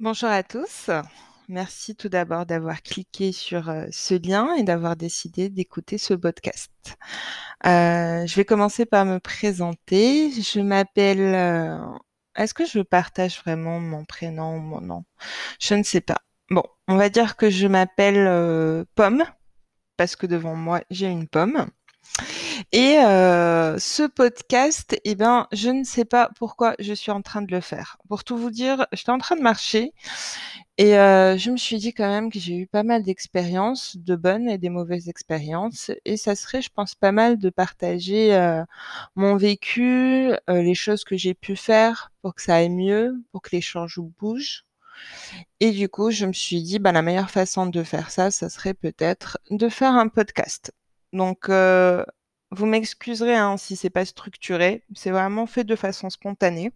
Bonjour à tous. Merci tout d'abord d'avoir cliqué sur euh, ce lien et d'avoir décidé d'écouter ce podcast. Euh, je vais commencer par me présenter. Je m'appelle... euh, Est-ce que je partage vraiment mon prénom ou mon nom? Je ne sais pas. Bon, on va dire que je m'appelle Pomme, parce que devant moi, j'ai une pomme. Et euh, ce podcast, eh ben, je ne sais pas pourquoi je suis en train de le faire. Pour tout vous dire, j'étais en train de marcher et euh, je me suis dit quand même que j'ai eu pas mal d'expériences, de bonnes et des mauvaises expériences. Et ça serait, je pense, pas mal de partager euh, mon vécu, euh, les choses que j'ai pu faire pour que ça aille mieux, pour que les choses bougent. Et du coup, je me suis dit, bah, la meilleure façon de faire ça, ça serait peut-être de faire un podcast. Donc, euh, vous m'excuserez hein, si c'est pas structuré, c'est vraiment fait de façon spontanée.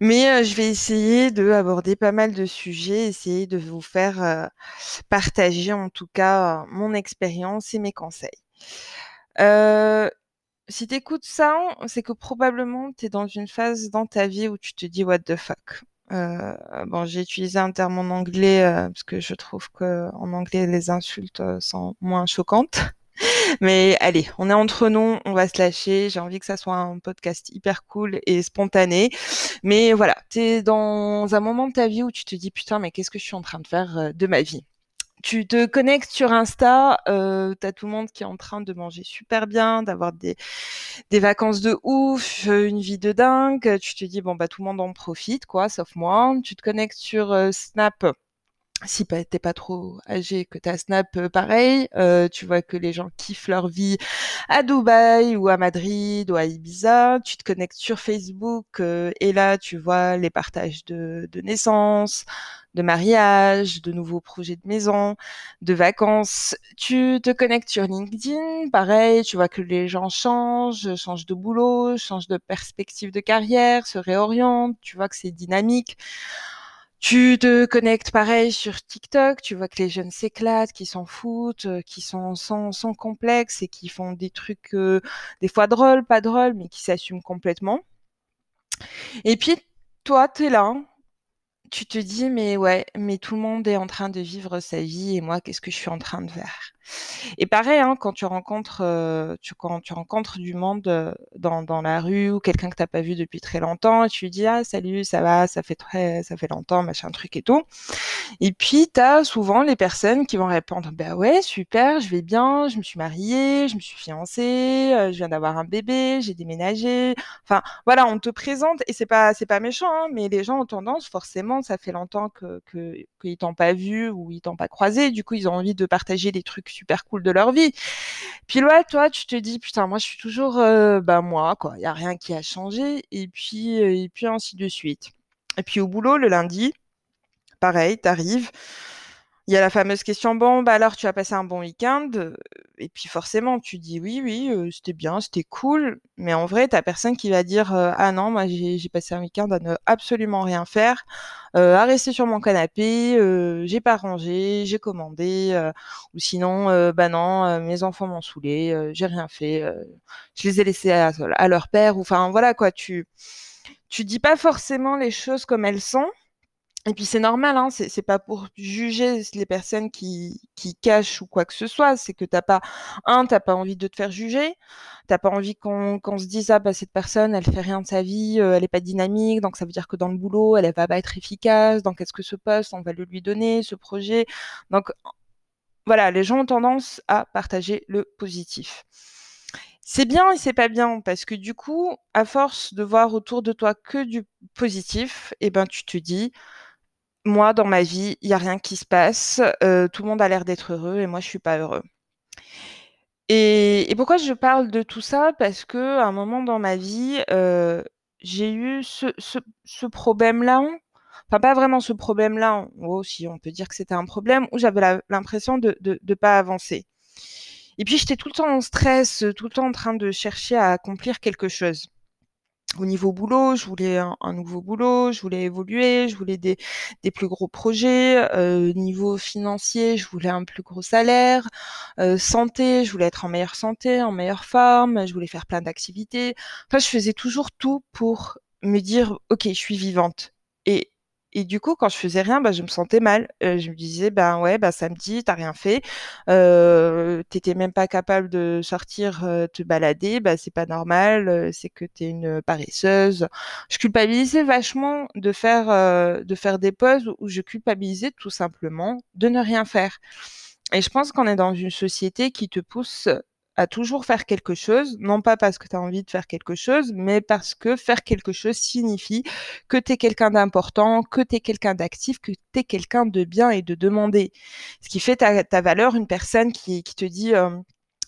Mais euh, je vais essayer de aborder pas mal de sujets, essayer de vous faire euh, partager en tout cas mon expérience et mes conseils. Euh, si tu écoutes ça, c'est que probablement tu es dans une phase dans ta vie où tu te dis what the fuck? Euh, bon, j'ai utilisé un terme en anglais euh, parce que je trouve que en anglais les insultes euh, sont moins choquantes. Mais allez, on est entre nous, on va se lâcher. J'ai envie que ça soit un podcast hyper cool et spontané. Mais voilà, t'es dans un moment de ta vie où tu te dis putain, mais qu'est-ce que je suis en train de faire euh, de ma vie? Tu te connectes sur Insta, euh, t'as tout le monde qui est en train de manger super bien, d'avoir des, des vacances de ouf, euh, une vie de dingue. Tu te dis bon bah tout le monde en profite quoi, sauf moi. Tu te connectes sur euh, Snap si t'es pas trop âgé, que t'as Snap euh, pareil, euh, tu vois que les gens kiffent leur vie à Dubaï ou à Madrid ou à Ibiza. Tu te connectes sur Facebook euh, et là tu vois les partages de, de naissance, de mariage, de nouveaux projets de maison, de vacances. Tu te connectes sur LinkedIn, pareil, tu vois que les gens changent, changent de boulot, changent de perspective de carrière, se réorientent. Tu vois que c'est dynamique. Tu te connectes pareil sur TikTok, tu vois que les jeunes s'éclatent, qui s'en foutent, euh, qui sont sans, complexe et qui font des trucs euh, des fois drôles, pas drôles, mais qui s'assument complètement. Et puis toi, t'es là, tu te dis mais ouais, mais tout le monde est en train de vivre sa vie et moi, qu'est-ce que je suis en train de faire? Et pareil, hein, quand tu rencontres, euh, quand tu rencontres du monde euh, dans, la rue ou quelqu'un que t'as pas vu depuis très longtemps, tu lui dis ah salut, ça va, ça fait très, ça fait longtemps, machin truc et tout. Et puis tu as souvent les personnes qui vont répondre bah ouais super, je vais bien, je me suis mariée, je me suis fiancée, euh, je viens d'avoir un bébé, j'ai déménagé. Enfin voilà, on te présente et c'est pas c'est pas méchant, hein, mais les gens ont tendance forcément, ça fait longtemps que que qu'ils t'ont pas vu ou ils t'ont pas croisé, du coup ils ont envie de partager des trucs super cool de leur vie. Puis là, toi, tu te dis, putain, moi, je suis toujours, euh, bah, moi, quoi. Il y a rien qui a changé. Et puis, euh, et puis, ainsi de suite. Et puis, au boulot, le lundi, pareil, t'arrives. Il y a la fameuse question, bon, bah alors tu as passé un bon week-end. Euh, Et puis forcément, tu dis oui, oui, euh, c'était bien, c'était cool. Mais en vrai, t'as personne qui va dire, euh, ah non, moi j'ai passé un week-end à ne absolument rien faire, euh, à rester sur mon canapé, euh, j'ai pas rangé, j'ai commandé, ou sinon, bah non, mes enfants m'ont saoulé, j'ai rien fait, je les ai laissés à, à leur père. Ou enfin voilà quoi, tu tu dis pas forcément les choses comme elles sont. Et puis c'est normal, hein, c'est pas pour juger les personnes qui, qui cachent ou quoi que ce soit, c'est que t'as pas, un, t'as pas envie de te faire juger, t'as pas envie qu'on qu'on se dise, ah bah cette personne, elle fait rien de sa vie, euh, elle est pas dynamique, donc ça veut dire que dans le boulot, elle, elle va pas être efficace, donc est-ce que ce poste, on va le lui donner, ce projet. Donc voilà, les gens ont tendance à partager le positif. C'est bien et c'est pas bien parce que du coup, à force de voir autour de toi que du positif, eh ben tu te dis, moi, dans ma vie, il y a rien qui se passe. euh, tout le monde a l'air d'être heureux et moi, je suis pas heureux. Et, pourquoi je parle de tout ça? Parce que à un moment dans ma vie, euh, j'ai eu ce, problème-là. Enfin, pas vraiment ce problème-là. Oh, si on peut dire que c'était un problème où j'avais l'impression de, de pas avancer. Et puis, j'étais tout le temps en stress, tout le temps en train de chercher à accomplir quelque chose au niveau boulot, je voulais un, un nouveau boulot, je voulais évoluer, je voulais des, des plus gros projets. Euh, niveau financier, je voulais un plus gros salaire. Euh, santé, je voulais être en meilleure santé, en meilleure forme. Je voulais faire plein d'activités. Enfin, je faisais toujours tout pour me dire, ok, je suis vivante. Et Et du coup, quand je faisais rien, bah, je me sentais mal. Euh, je me disais, ben ouais, bah samedi, t'as rien fait, euh, t'étais même pas capable de sortir euh, te balader, bah c'est pas normal, euh, c'est que t'es une paresseuse. Je culpabilisais vachement de faire euh, de faire des pauses où je culpabilisais tout simplement de ne rien faire. Et je pense qu'on est dans une société qui te pousse à toujours faire quelque chose, non pas parce que tu as envie de faire quelque chose, mais parce que faire quelque chose signifie que tu es quelqu'un d'important, que tu es quelqu'un d'actif, que tu es quelqu'un de bien et de demander. Ce qui fait ta, ta valeur, une personne qui, te dit... Euh,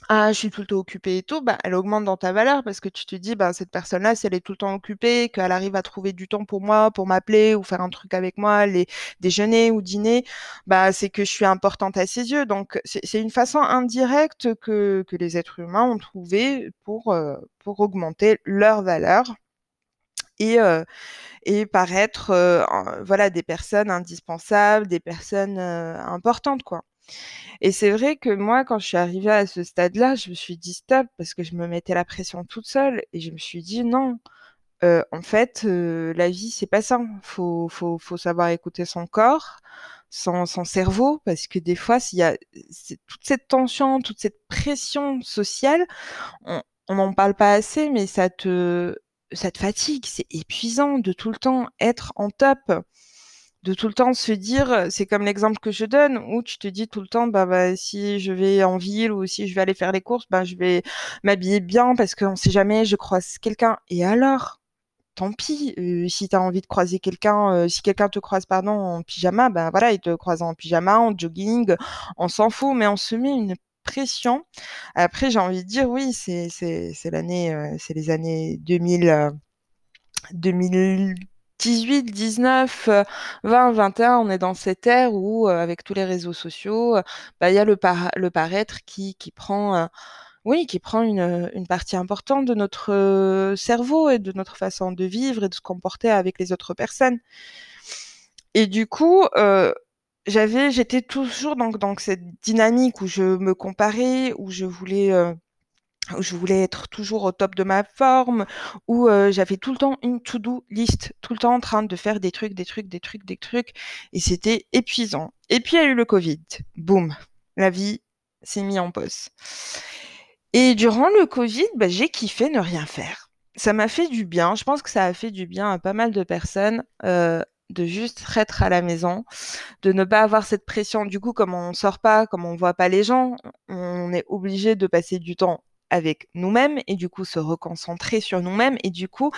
ah, je suis tout le temps occupée et tout, bah, elle augmente dans ta valeur parce que tu te dis, bah, cette personne-là, si elle est tout le temps occupée, qu'elle arrive à trouver du temps pour moi, pour m'appeler ou faire un truc avec moi, aller déjeuner ou dîner, bah, c'est que je suis importante à ses yeux. Donc, c'est une façon indirecte que, que les êtres humains ont trouvé pour, euh, pour augmenter leur valeur et, euh, et paraître, euh, voilà, des personnes indispensables, des personnes euh, importantes, quoi. Et c'est vrai que moi, quand je suis arrivée à ce stade-là, je me suis dit stop parce que je me mettais la pression toute seule et je me suis dit non. Euh, en fait, euh, la vie, c'est pas ça. Faut, faut, faut savoir écouter son corps, son, son cerveau, parce que des fois, s'il y a toute cette tension, toute cette pression sociale, on n'en parle pas assez, mais ça te, ça te fatigue. C'est épuisant de tout le temps être en top de tout le temps se dire, c'est comme l'exemple que je donne, où tu te dis tout le temps, bah, bah, si je vais en ville ou si je vais aller faire les courses, bah, je vais m'habiller bien parce qu'on sait jamais, je croise quelqu'un. Et alors, tant pis, euh, si tu as envie de croiser quelqu'un, euh, si quelqu'un te croise, pardon, en pyjama, ben voilà, il te croise en pyjama, en jogging, on s'en fout, mais on se met une pression. Après, j'ai envie de dire, oui, c'est, l'année, euh, c'est les années 2000, 2000, 18, 19, 20, 21, on est dans cette ère où, euh, avec tous les réseaux sociaux, euh, bah, il y a le, par le paraître qui, qui prend, euh, oui, qui prend une, une, partie importante de notre cerveau et de notre façon de vivre et de se comporter avec les autres personnes. Et du coup, j'avais, j'étais toujours dans, dans cette dynamique où je me comparais, où je voulais où je voulais être toujours au top de ma forme, où euh, j'avais tout le temps une to-do list, tout le temps en train de faire des trucs, des trucs, des trucs, des trucs, et c'était épuisant. Et puis il y a eu le Covid, boum, la vie s'est mise en pause. Et durant le Covid, bah, j'ai kiffé ne rien faire. Ça m'a fait du bien, je pense que ça a fait du bien à pas mal de personnes. Euh, de juste être à la maison, de ne pas avoir cette pression. Du coup, comme on sort pas, comme on voit pas les gens, on est obligé de passer du temps avec nous-mêmes et du coup se reconcentrer sur nous-mêmes et du coup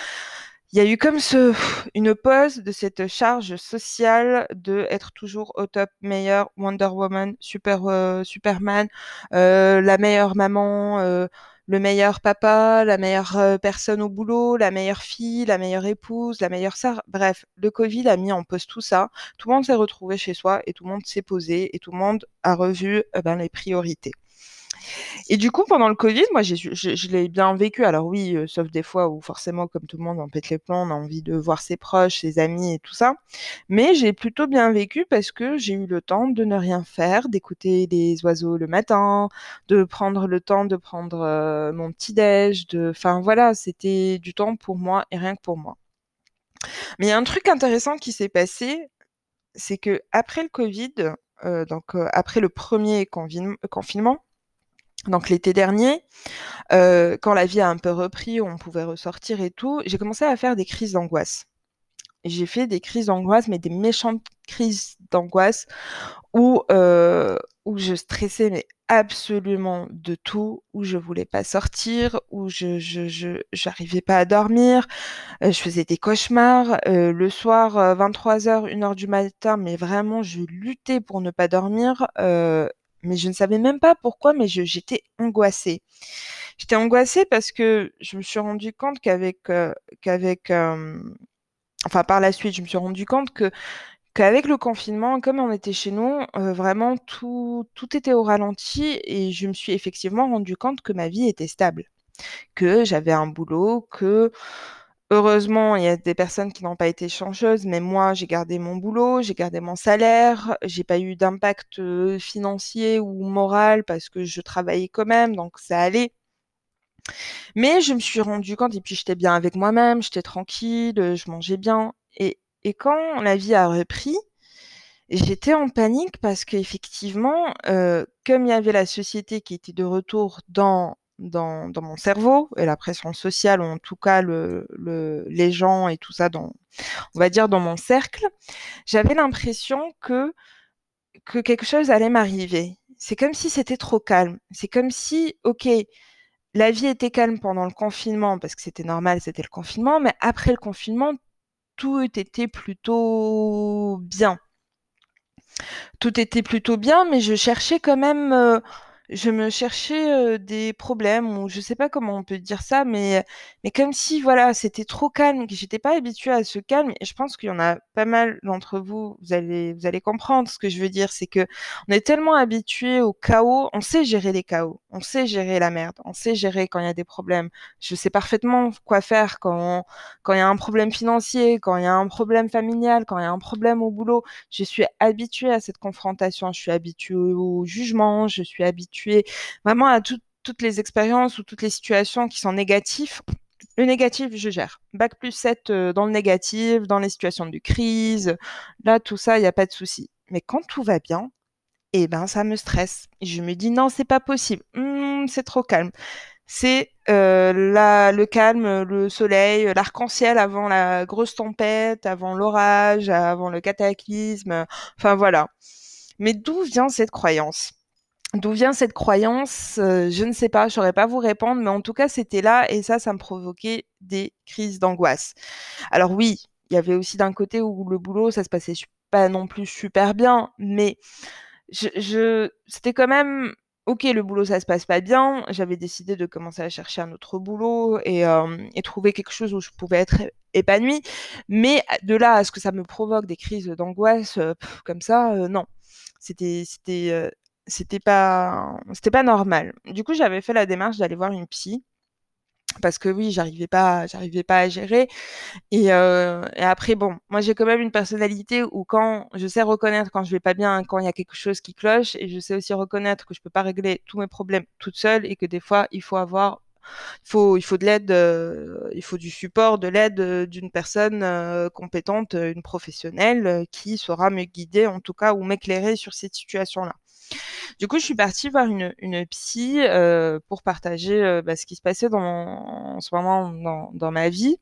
il y a eu comme ce, une pause de cette charge sociale de être toujours au top, meilleure Wonder Woman, super euh, Superman, euh, la meilleure maman, euh, le meilleur papa, la meilleure euh, personne au boulot, la meilleure fille, la meilleure épouse, la meilleure sœur. Bref, le Covid a mis en pause tout ça. Tout le monde s'est retrouvé chez soi et tout le monde s'est posé et tout le monde a revu ben, les priorités. Et du coup, pendant le Covid, moi, je, l'ai bien vécu. Alors oui, euh, sauf des fois où forcément, comme tout le monde, on pète les plombs, on a envie de voir ses proches, ses amis et tout ça. Mais j'ai plutôt bien vécu parce que j'ai eu le temps de ne rien faire, d'écouter les oiseaux le matin, de prendre le temps de prendre euh, mon petit déj, de, enfin voilà, c'était du temps pour moi et rien que pour moi. Mais il y a un truc intéressant qui s'est passé, c'est que après le Covid, euh, donc après le premier confinement, donc l'été dernier, euh, quand la vie a un peu repris, on pouvait ressortir et tout, j'ai commencé à faire des crises d'angoisse. J'ai fait des crises d'angoisse, mais des méchantes crises d'angoisse où, euh, où je stressais mais absolument de tout, où je voulais pas sortir, où je je je j'arrivais pas à dormir, euh, je faisais des cauchemars euh, le soir 23h, 1h du matin, mais vraiment je luttais pour ne pas dormir. Mais je ne savais même pas pourquoi, mais j'étais angoissée. J'étais angoissée parce que je me suis rendu compte qu'avec, euh, euh, enfin par la suite, je me suis rendu compte qu'avec le confinement, comme on était chez nous, euh, vraiment tout, tout était au ralenti et je me suis effectivement rendu compte que ma vie était stable, que j'avais un boulot, que Heureusement, il y a des personnes qui n'ont pas été chanceuses, mais moi, j'ai gardé mon boulot, j'ai gardé mon salaire, j'ai pas eu d'impact financier ou moral parce que je travaillais quand même, donc ça allait. Mais je me suis rendu compte, et puis j'étais bien avec moi-même, j'étais tranquille, je mangeais bien, et, et quand la vie a repris, j'étais en panique parce qu'effectivement, comme il y avait la société qui était de retour dans, dans, mon cerveau et la pression sociale, ou en tout cas le, le, les gens et tout ça, dans, on va dire dans mon cercle, j'avais l'impression que, que quelque chose allait m'arriver. C'est comme si c'était trop calme. C'est comme si, ok, la vie était calme pendant le confinement parce que c'était normal, c'était le confinement, mais après le confinement, tout était plutôt bien. Tout était plutôt bien, mais je cherchais quand même, euh, je me cherchais des problèmes, ou je sais pas comment on peut dire ça, mais, mais comme si voilà, c'était trop calme, que j'étais pas habituée à ce calme. Et je pense qu'il y en a pas mal d'entre vous, vous allez, vous allez comprendre ce que je veux dire, c'est que on est tellement habitué au chaos, on sait gérer les chaos, on sait gérer la merde, on sait gérer quand il y a des problèmes. Je sais parfaitement quoi faire quand quand il y a un problème financier, quand il y a un problème familial, quand il y a un problème au boulot. Je suis habituée à cette confrontation, je suis habituée au jugement, je suis habituée vraiment à toutes les expériences ou toutes les situations qui sont négatives le négatif, je gère. Bac plus 7 euh, dans le négatif, dans les situations de crise. Là, tout ça, il n'y a pas de souci. Mais quand tout va bien, eh ben, ça me stresse. Je me dis, non, c'est pas possible. Hmm, c'est trop calme. C'est euh, le calme, le soleil, l'arc-en-ciel avant la grosse tempête, avant l'orage, avant le cataclysme. Enfin, voilà. Mais d'où vient cette croyance? D'où vient cette croyance euh, Je ne sais pas, je saurais pas vous répondre, mais en tout cas, c'était là et ça, ça me provoquait des crises d'angoisse. Alors oui, il y avait aussi d'un côté où le boulot, ça se passait pas non plus super bien, mais je, c'était quand même ok, le boulot, ça se passe pas bien. J'avais décidé de commencer à chercher un autre boulot et, euh, trouver quelque chose où je pouvais être épanouie. Mais de là à ce que ça me provoque des crises d'angoisse euh, comme ça, non. C'était, c'était pas c'était pas normal. Du coup, j'avais fait la démarche d'aller voir une psy parce que oui, j'arrivais pas j'arrivais pas à gérer et, euh, et après bon, moi j'ai quand même une personnalité où quand je sais reconnaître quand je vais pas bien, quand il y a quelque chose qui cloche et je sais aussi reconnaître que je peux pas régler tous mes problèmes toute seule et que des fois il faut avoir il faut, il faut de l'aide, euh, il faut du support, de l'aide euh, d'une personne euh, compétente, une professionnelle qui saura me guider en tout cas ou m'éclairer sur cette situation-là. Du coup, je suis partie voir une, une psy euh, pour partager euh, bah, ce qui se passait dans en ce moment dans, dans ma vie.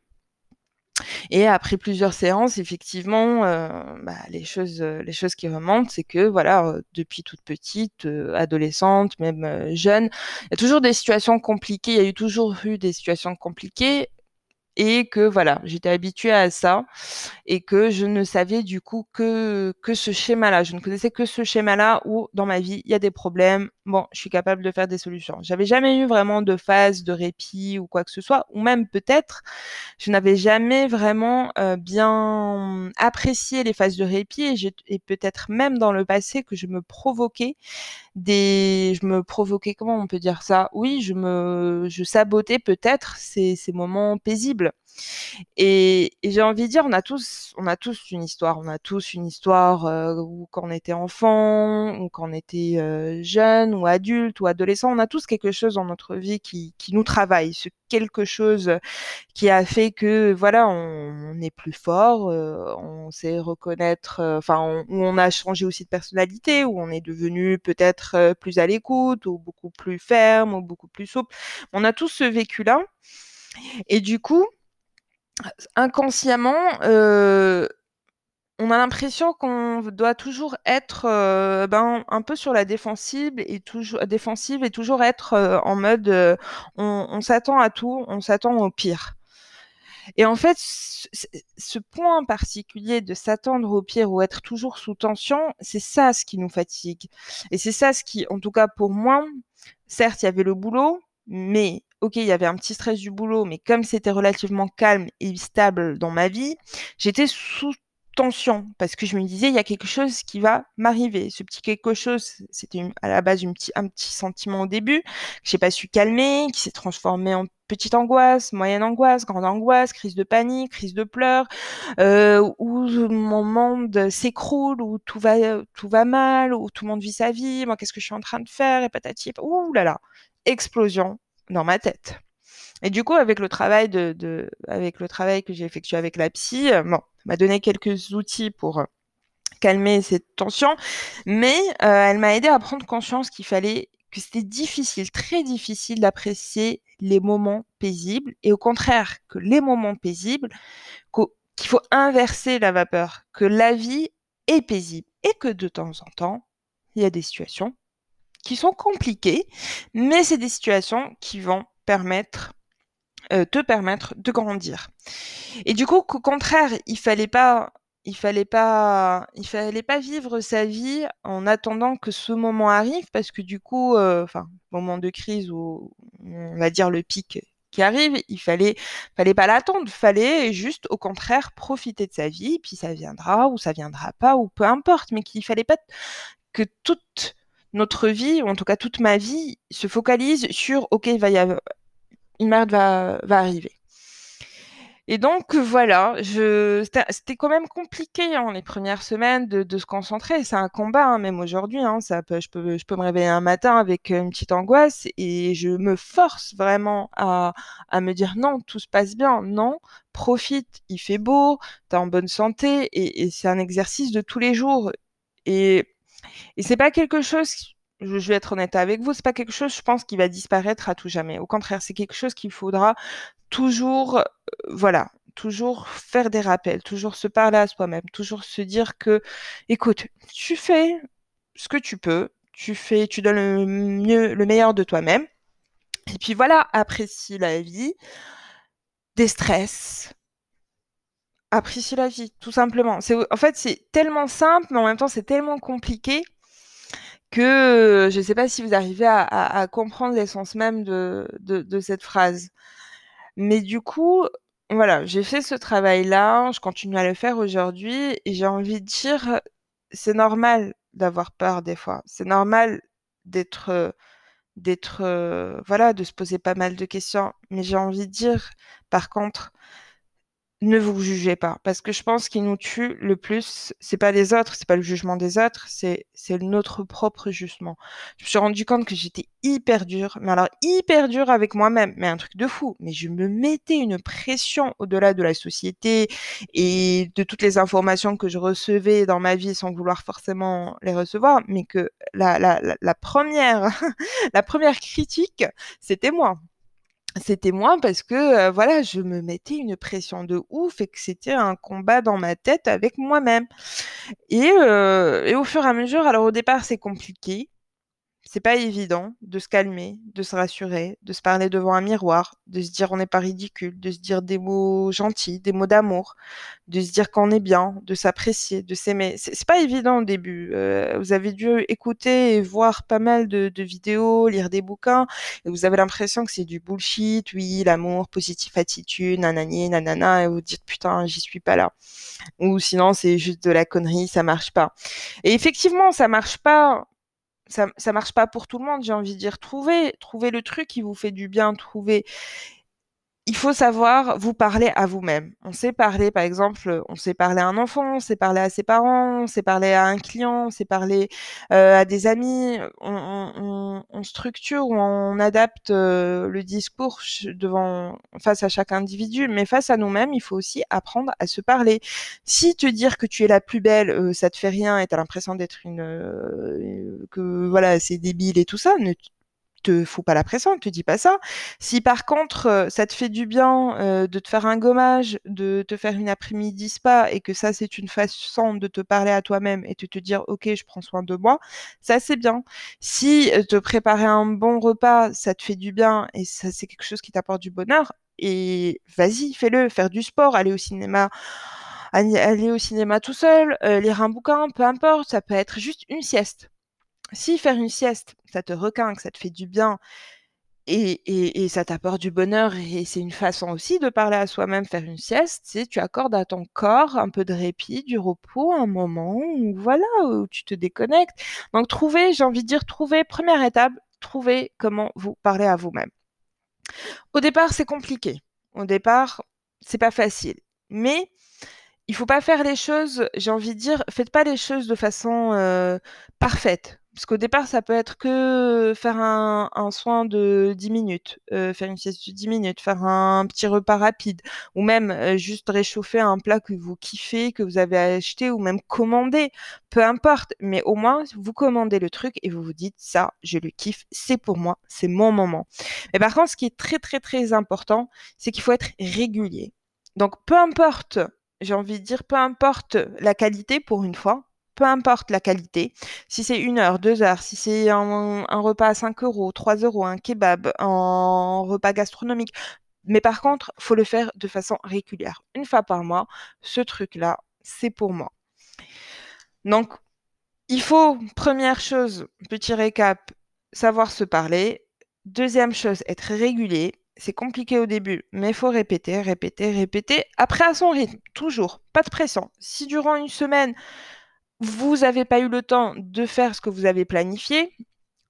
Et après plusieurs séances, effectivement, euh, bah, les choses, les choses qui remontent, c'est que voilà, depuis toute petite, adolescente, même jeune, il y a toujours des situations compliquées. Il y a eu toujours eu des situations compliquées et que voilà, j'étais habituée à ça et que je ne savais du coup que que ce schéma-là, je ne connaissais que ce schéma-là où dans ma vie il y a des problèmes, bon, je suis capable de faire des solutions. J'avais jamais eu vraiment de phase de répit ou quoi que ce soit, ou même peut-être je n'avais jamais vraiment euh, bien apprécié les phases de répit et, et peut-être même dans le passé que je me provoquais des, je me provoquais, comment on peut dire ça? Oui, je me, je sabotais peut-être ces, ces moments paisibles. Et, j'ai envie de dire, on a tous, on a tous une histoire. On a tous une histoire euh, où quand on était enfant, ou quand on était euh, jeune, ou adulte, ou adolescent, on a tous quelque chose dans notre vie qui, nous travaille. Ce quelque chose qui a fait que voilà, on, est plus fort, euh, on sait reconnaître, enfin, on, on a changé aussi de personnalité, où on est devenu peut-être plus à l'écoute, ou beaucoup plus ferme, ou beaucoup plus souple. On a tous ce vécu-là. Et du coup, inconsciemment, euh, on a l'impression qu'on doit toujours être euh, ben, un peu sur la défensive et toujours défensive et toujours être euh, en mode on, s'attend à tout, on s'attend au pire. Et en fait, ce point particulier de s'attendre au pire ou être toujours sous tension, c'est ça ce qui nous fatigue. Et c'est ça ce qui, en tout cas pour moi, certes, il y avait le boulot, mais ok, il y avait un petit stress du boulot, mais comme c'était relativement calme et stable dans ma vie, j'étais sous tension parce que je me disais il y a quelque chose qui va m'arriver. Ce petit quelque chose, c'était à la base une petit, un petit sentiment au début que j'ai pas su calmer, qui s'est transformé en petite angoisse, moyenne angoisse, grande angoisse, crise de panique, crise de pleurs, euh, où mon monde s'écroule, où tout va tout va mal, où tout le monde vit sa vie, moi qu'est-ce que je suis en train de faire et patati, ouh là là, explosion dans ma tête. Et du coup, avec le travail que j'ai effectué avec la psy, euh, bon, m'a donné quelques outils pour calmer cette tension, mais elle m'a aidé à prendre conscience qu'il fallait que c'était difficile, très difficile d'apprécier les moments paisibles et au contraire que les moments paisibles, qu'il faut inverser la vapeur, que la vie est paisible et que de temps en temps, il y a des situations qui sont compliquées, mais c'est des situations qui vont euh, te permettre de grandir. Et du coup, qu'au contraire, il fallait pas il fallait pas il vivre sa vie en attendant que ce moment arrive parce que du coup euh, enfin moment de crise ou on va dire le pic qui arrive il fallait fallait pas l'attendre fallait juste au contraire profiter de sa vie puis ça viendra ou ça viendra pas ou peu importe mais qu'il fallait pas que toute notre vie ou en tout cas toute ma vie se focalise sur ok il va y avoir une merde va va arriver et donc voilà, je... c'était quand même compliqué hein, les premières semaines de, de se concentrer. C'est un combat, hein, même aujourd'hui. Hein, ça peut, je, peux, je peux me réveiller un matin avec une petite angoisse et je me force vraiment à, à me dire non, tout se passe bien. Non, profite, il fait beau, t'es en bonne santé et, et c'est un exercice de tous les jours. Et, et c'est pas quelque chose je, vais être honnête avec vous, c'est pas quelque chose, je pense, qui va disparaître à tout jamais. Au contraire, c'est quelque chose qu'il faudra toujours, euh, voilà, toujours faire des rappels, toujours se parler à soi-même, toujours se dire que, écoute, tu fais ce que tu peux, tu fais, tu donnes le mieux, le meilleur de toi-même. Et puis voilà, apprécie la vie, des stress, apprécie la vie, tout simplement. C'est, en fait, c'est tellement simple, mais en même temps, c'est tellement compliqué que je ne sais pas si vous arrivez à, comprendre l'essence même de, cette phrase. Mais du coup, voilà, j'ai fait ce travail-là, je continue à le faire aujourd'hui et j'ai envie de dire, c'est normal d'avoir peur des fois. C'est normal d'être, d'être, voilà, de se poser pas mal de questions. Mais j'ai envie de dire, par contre, ne vous jugez pas. Parce que je pense qu'il nous tue le plus c'est pas les autres c'est pas le jugement des autres c'est c'est notre propre jugement. Je me suis rendu compte que j'étais hyper dure mais alors hyper dure avec moi-même mais un truc de fou. Mais je me mettais une pression au-delà de la société et de toutes les informations que je recevais dans ma vie sans vouloir forcément les recevoir mais que la la, la première la première critique c'était moi c'était moi parce que voilà, je me mettais une pression de ouf et que c'était un combat dans ma tête avec moi-même. Et, et au fur et à mesure, alors au départ c'est compliqué, c'est pas évident de se calmer, de se rassurer, de se parler devant un miroir, de se dire on n'est pas ridicule, de se dire des mots gentils, des mots d'amour, de se dire qu'on est bien, de s'apprécier, de s'aimer. C'est pas évident au début. Euh, vous avez dû écouter et voir pas mal de, vidéos, lire des bouquins, et vous avez l'impression que c'est du bullshit, oui, l'amour, positif attitude, nanani, nanana, et vous dites putain, j'y suis pas là. Ou sinon c'est juste de la connerie, ça marche pas. Et effectivement, ça marche pas ça, ça marche pas pour tout le monde, j'ai envie de dire. Trouvez, trouvez le truc qui vous fait du bien, trouvez il faut savoir vous parler à vous-même. On sait parler, par exemple, on sait parler à un enfant, on sait parler à ses parents, on sait parler à un client, on sait parler euh, à des amis. On, structure ou on adapte euh, le discours devant face à chaque individu, mais face à nous-mêmes, il faut aussi apprendre à se parler. Si te dire que tu es la plus belle, euh, ça te fait rien et t'as l'impression d'être une que voilà c'est débile et tout ça, ne te fous pas la pression, ne te dis pas ça. Si par contre euh, ça te fait du bien euh, de te faire un gommage, de te faire une après-midi spa et que ça c'est une façon de te parler à toi-même et de te dire ok je prends soin de moi, ça c'est bien. Si euh, te préparer un bon repas ça te fait du bien et ça c'est quelque chose qui t'apporte du bonheur et vas-y fais-le, faire du sport, aller au cinéma aller au cinéma tout seul, lire un bouquin, peu importe, ça peut être juste une sieste si faire une sieste, ça te requinque, ça te fait du bien et, ça t'apporte du bonheur et c'est une façon aussi de parler à soi-même, faire une sieste, c'est tu accordes à ton corps un peu de répit, du repos, un moment où voilà, où tu te déconnectes. Donc trouver, j'ai envie de dire trouver, première étape, trouver comment vous parler à vous-même. Au départ, c'est compliqué. Au départ, c'est pas facile. Mais il faut pas faire les choses, j'ai envie de dire, faites pas les choses de façon euh, parfaite Parce qu'au départ, ça peut être que faire un, soin de 10 minutes, euh, faire une sieste de 10 minutes, faire un petit repas rapide, ou même euh, juste réchauffer un plat que vous kiffez, que vous avez acheté, ou même commander, peu importe. Mais au moins, vous commandez le truc et vous vous dites, ça, je le kiffe, c'est pour moi, c'est mon moment. Mais par contre, ce qui est très, très, très important, c'est qu'il faut être régulier. Donc, peu importe, j'ai envie de dire, peu importe la qualité pour une fois, peu importe la qualité, si c'est une heure, deux heures, si c'est un, repas à 5 euros, 3 euros, un kebab, un repas gastronomique, mais par contre, faut le faire de façon régulière. Une fois par mois, ce truc-là, c'est pour moi. Donc, il faut, première chose, petit récap, savoir se parler. Deuxième chose, être régulier. C'est compliqué au début, mais il faut répéter, répéter, répéter. Après, à son rythme, toujours. Pas de pression. Si durant une semaine, vous n'avez pas eu le temps de faire ce que vous avez planifié,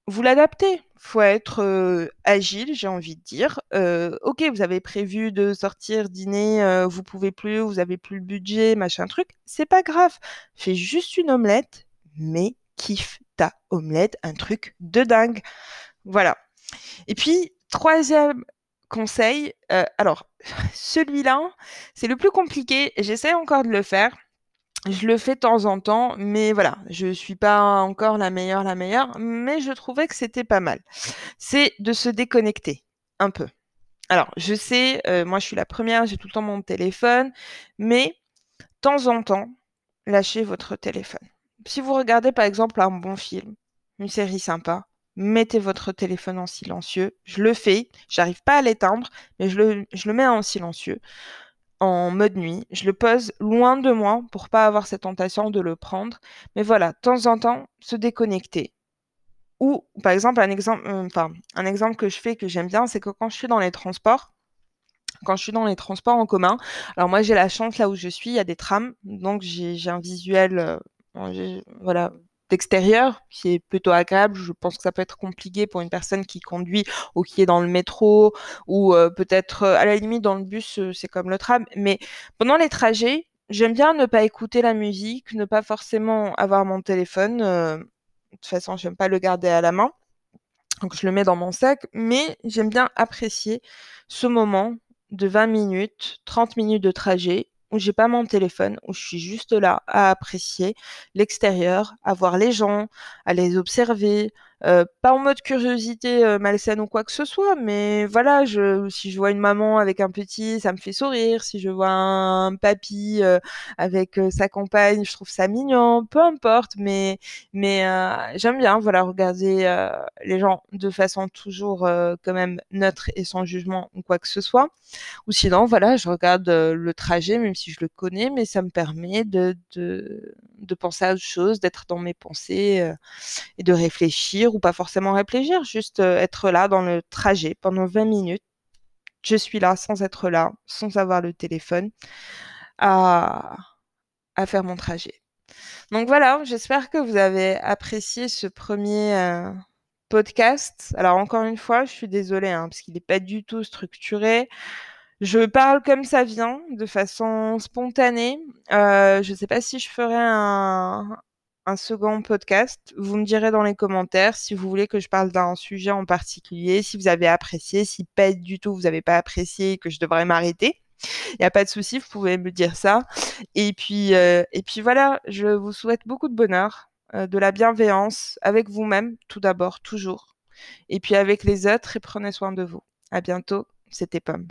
vous l'adaptez. Faut être euh, agile, j'ai envie de dire. Euh, ok, vous avez prévu de sortir dîner, euh, vous pouvez plus, vous avez plus le budget, machin truc. C'est pas grave. Fais juste une omelette, mais kiffe ta omelette, un truc de dingue. Voilà. Et puis troisième conseil, alors celui-là, c'est le plus compliqué. J'essaie encore de le faire je le fais de temps en temps, mais voilà, je suis pas encore la meilleure, la meilleure, mais je trouvais que c'était pas mal. C'est de se déconnecter un peu. Alors, je sais, euh, moi je suis la première, j'ai tout le temps mon téléphone, mais de temps en temps, lâchez votre téléphone. Si vous regardez par exemple un bon film, une série sympa, mettez votre téléphone en silencieux. Je le fais, j'arrive pas à l'éteindre, mais je le mets en silencieux en mode nuit. Je le pose loin de moi pour pas avoir cette tentation de le prendre. Mais voilà, de temps en temps, se déconnecter. Ou, par exemple, un exemple, euh, enfin, un exemple que je fais que j'aime bien, c'est que quand je suis dans les transports, quand je suis dans les transports en commun, alors moi j'ai la chance là où je suis, il y a des trams, donc j'ai un visuel, euh, voilà, extérieur, qui est plutôt agréable. Je pense que ça peut être compliqué pour une personne qui conduit ou qui est dans le métro ou euh, peut-être euh, à la limite dans le bus, euh, c'est comme le tram. Mais pendant les trajets, j'aime bien ne pas écouter la musique, ne pas forcément avoir mon téléphone. de toute façon, j'aime pas le garder à la main. Donc je le mets dans mon sac, mais j'aime bien apprécier ce moment de 20 minutes, 30 minutes de trajet où j'ai pas mon téléphone, où je suis juste là à apprécier l'extérieur, à voir les gens, à les observer, euh, pas en mode curiosité euh, malsaine ou quoi que ce soit, mais voilà, je, si je vois une maman avec un petit, ça me fait sourire. Si je vois un papy euh, avec sa compagne, je trouve ça mignon. Peu importe, mais mais j'aime bien, voilà, regarder les gens de façon toujours quand même neutre et sans jugement ou quoi que ce soit. Ou sinon, voilà, je regarde le trajet, même si je le connais, mais ça me permet de de, de penser à autre chose, d'être dans mes pensées et de réfléchir ou pas forcément réfléchir, juste euh, être là dans le trajet pendant 20 minutes. Je suis là sans être là, sans avoir le téléphone, à, à faire mon trajet. Donc voilà, j'espère que vous avez apprécié ce premier euh, podcast. Alors encore une fois, je suis désolée hein, parce qu'il n'est pas du tout structuré. Je parle comme ça vient, de façon spontanée. Euh, je ne sais pas si je ferai un, un second podcast. Vous me direz dans les commentaires si vous voulez que je parle d'un sujet en particulier, si vous avez apprécié, si pas du tout vous n'avez pas apprécié que je devrais m'arrêter. Il n'y a pas de souci, vous pouvez me dire ça. Et puis, euh, et puis voilà, je vous souhaite beaucoup de bonheur, euh, de la bienveillance avec vous-même, tout d'abord, toujours. Et puis avec les autres, et prenez soin de vous. À bientôt, c'était Pomme.